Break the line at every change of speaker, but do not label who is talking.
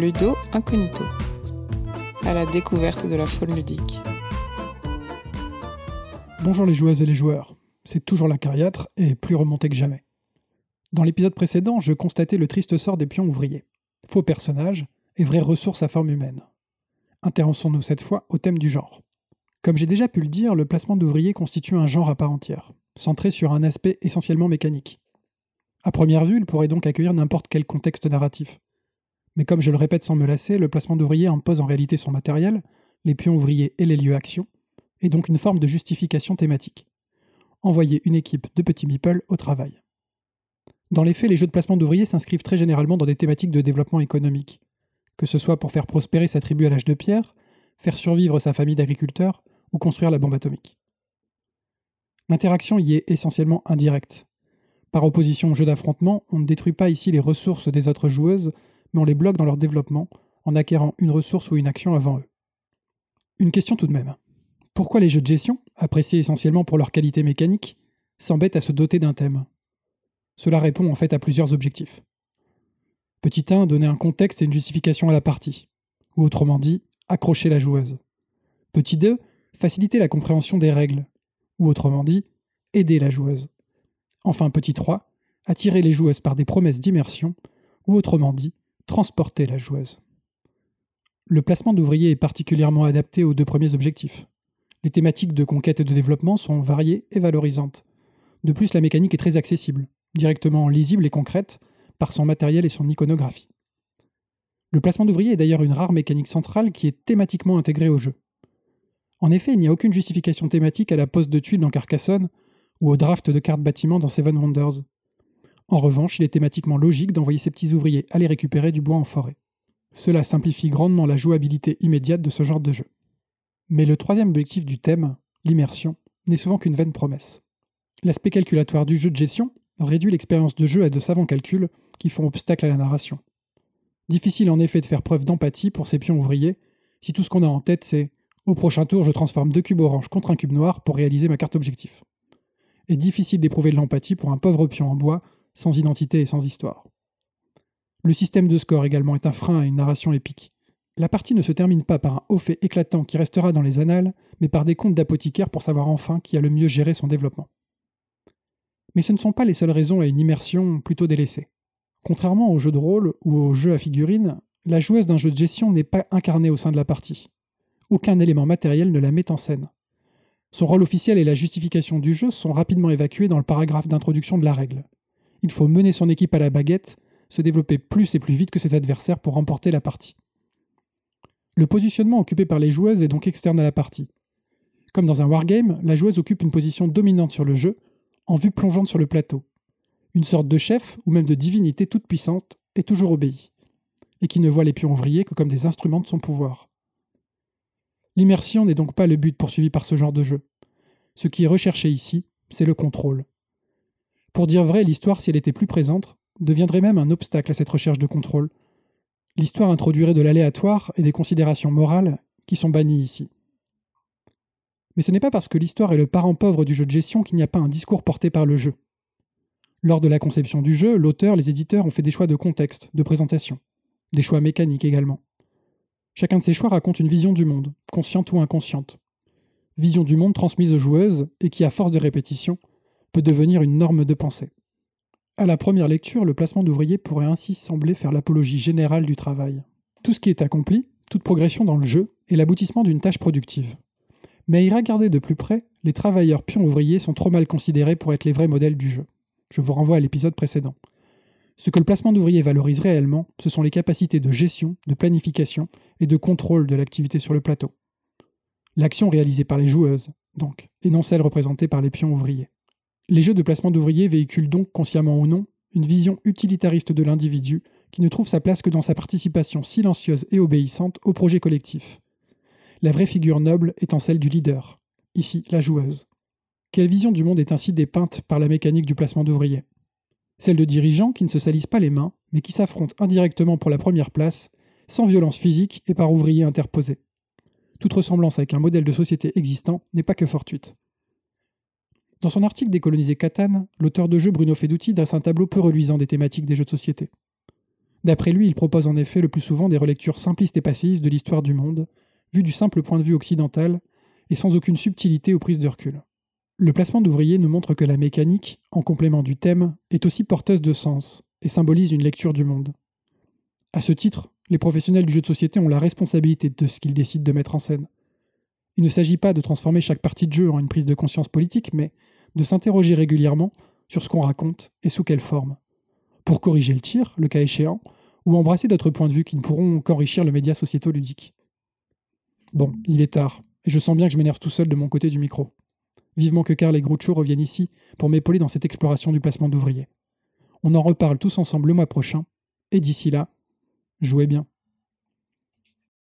Ludo Incognito, à la découverte de la faune ludique.
Bonjour les joueuses et les joueurs, c'est toujours la cariatre et plus remonté que jamais. Dans l'épisode précédent, je constatais le triste sort des pions ouvriers. Faux personnages et vraies ressources à forme humaine. Intéressons-nous cette fois au thème du genre. Comme j'ai déjà pu le dire, le placement d'ouvriers constitue un genre à part entière, centré sur un aspect essentiellement mécanique. À première vue, il pourrait donc accueillir n'importe quel contexte narratif. Mais comme je le répète sans me lasser, le placement d'ouvriers impose en réalité son matériel, les pions ouvriers et les lieux action, et donc une forme de justification thématique. Envoyer une équipe de petits meeples au travail. Dans les faits, les jeux de placement d'ouvriers s'inscrivent très généralement dans des thématiques de développement économique, que ce soit pour faire prospérer sa tribu à l'âge de pierre, faire survivre sa famille d'agriculteurs ou construire la bombe atomique. L'interaction y est essentiellement indirecte. Par opposition au jeu d'affrontement, on ne détruit pas ici les ressources des autres joueuses, mais on les bloque dans leur développement en acquérant une ressource ou une action avant eux. Une question tout de même. Pourquoi les jeux de gestion, appréciés essentiellement pour leur qualité mécanique, s'embêtent à se doter d'un thème? Cela répond en fait à plusieurs objectifs. Petit 1, donner un contexte et une justification à la partie, ou autrement dit, accrocher la joueuse. Petit 2, faciliter la compréhension des règles, ou autrement dit, aider la joueuse. Enfin, petit 3, attirer les joueuses par des promesses d'immersion, ou autrement dit, transporter la joueuse. Le placement d'ouvriers est particulièrement adapté aux deux premiers objectifs. Les thématiques de conquête et de développement sont variées et valorisantes. De plus, la mécanique est très accessible, directement lisible et concrète, par son matériel et son iconographie. Le placement d'ouvriers est d'ailleurs une rare mécanique centrale qui est thématiquement intégrée au jeu. En effet, il n'y a aucune justification thématique à la poste de tuiles dans Carcassonne ou au draft de cartes bâtiments dans Seven Wonders. En revanche, il est thématiquement logique d'envoyer ces petits ouvriers aller récupérer du bois en forêt. Cela simplifie grandement la jouabilité immédiate de ce genre de jeu. Mais le troisième objectif du thème, l'immersion, n'est souvent qu'une vaine promesse. L'aspect calculatoire du jeu de gestion réduit l'expérience de jeu à de savants calculs qui font obstacle à la narration. Difficile en effet de faire preuve d'empathie pour ces pions ouvriers si tout ce qu'on a en tête c'est au prochain tour je transforme deux cubes orange contre un cube noir pour réaliser ma carte objectif. Et difficile d'éprouver de l'empathie pour un pauvre pion en bois sans identité et sans histoire. Le système de score également est un frein à une narration épique. La partie ne se termine pas par un haut fait éclatant qui restera dans les annales, mais par des comptes d'apothicaire pour savoir enfin qui a le mieux géré son développement. Mais ce ne sont pas les seules raisons à une immersion plutôt délaissée. Contrairement aux jeux de rôle ou aux jeux à figurines, la joueuse d'un jeu de gestion n'est pas incarnée au sein de la partie. Aucun élément matériel ne la met en scène. Son rôle officiel et la justification du jeu sont rapidement évacués dans le paragraphe d'introduction de la règle. Il faut mener son équipe à la baguette, se développer plus et plus vite que ses adversaires pour remporter la partie. Le positionnement occupé par les joueuses est donc externe à la partie. Comme dans un wargame, la joueuse occupe une position dominante sur le jeu, en vue plongeante sur le plateau. Une sorte de chef ou même de divinité toute puissante et toujours obéie, et qui ne voit les pions ouvriers que comme des instruments de son pouvoir. L'immersion n'est donc pas le but poursuivi par ce genre de jeu. Ce qui est recherché ici, c'est le contrôle. Pour dire vrai, l'histoire, si elle était plus présente, deviendrait même un obstacle à cette recherche de contrôle. L'histoire introduirait de l'aléatoire et des considérations morales qui sont bannies ici. Mais ce n'est pas parce que l'histoire est le parent pauvre du jeu de gestion qu'il n'y a pas un discours porté par le jeu. Lors de la conception du jeu, l'auteur, les éditeurs ont fait des choix de contexte, de présentation, des choix mécaniques également. Chacun de ces choix raconte une vision du monde, consciente ou inconsciente. Vision du monde transmise aux joueuses et qui, à force de répétition, peut devenir une norme de pensée. À la première lecture, le placement d'ouvriers pourrait ainsi sembler faire l'apologie générale du travail. Tout ce qui est accompli, toute progression dans le jeu, est l'aboutissement d'une tâche productive. Mais à y regarder de plus près, les travailleurs pions ouvriers sont trop mal considérés pour être les vrais modèles du jeu. Je vous renvoie à l'épisode précédent. Ce que le placement d'ouvriers valorise réellement, ce sont les capacités de gestion, de planification et de contrôle de l'activité sur le plateau. L'action réalisée par les joueuses, donc, et non celle représentée par les pions ouvriers. Les jeux de placement d'ouvriers véhiculent donc, consciemment ou non, une vision utilitariste de l'individu qui ne trouve sa place que dans sa participation silencieuse et obéissante au projet collectif, la vraie figure noble étant celle du leader, ici la joueuse. Quelle vision du monde est ainsi dépeinte par la mécanique du placement d'ouvriers? Celle de dirigeants qui ne se salissent pas les mains, mais qui s'affrontent indirectement pour la première place, sans violence physique et par ouvriers interposés. Toute ressemblance avec un modèle de société existant n'est pas que fortuite. Dans son article Décoloniser Catane, l'auteur de jeu Bruno Feduti dresse un tableau peu reluisant des thématiques des jeux de société. D'après lui, il propose en effet le plus souvent des relectures simplistes et passistes de l'histoire du monde, vues du simple point de vue occidental, et sans aucune subtilité ou prise de recul. Le placement d'ouvriers nous montre que la mécanique, en complément du thème, est aussi porteuse de sens et symbolise une lecture du monde. À ce titre, les professionnels du jeu de société ont la responsabilité de ce qu'ils décident de mettre en scène. Il ne s'agit pas de transformer chaque partie de jeu en une prise de conscience politique, mais de s'interroger régulièrement sur ce qu'on raconte et sous quelle forme. Pour corriger le tir, le cas échéant, ou embrasser d'autres points de vue qui ne pourront qu'enrichir le média sociéto-ludique. Bon, il est tard, et je sens bien que je m'énerve tout seul de mon côté du micro. Vivement que Karl et Groucho reviennent ici pour m'épauler dans cette exploration du placement d'ouvriers. On en reparle tous ensemble le mois prochain, et d'ici là, jouez bien.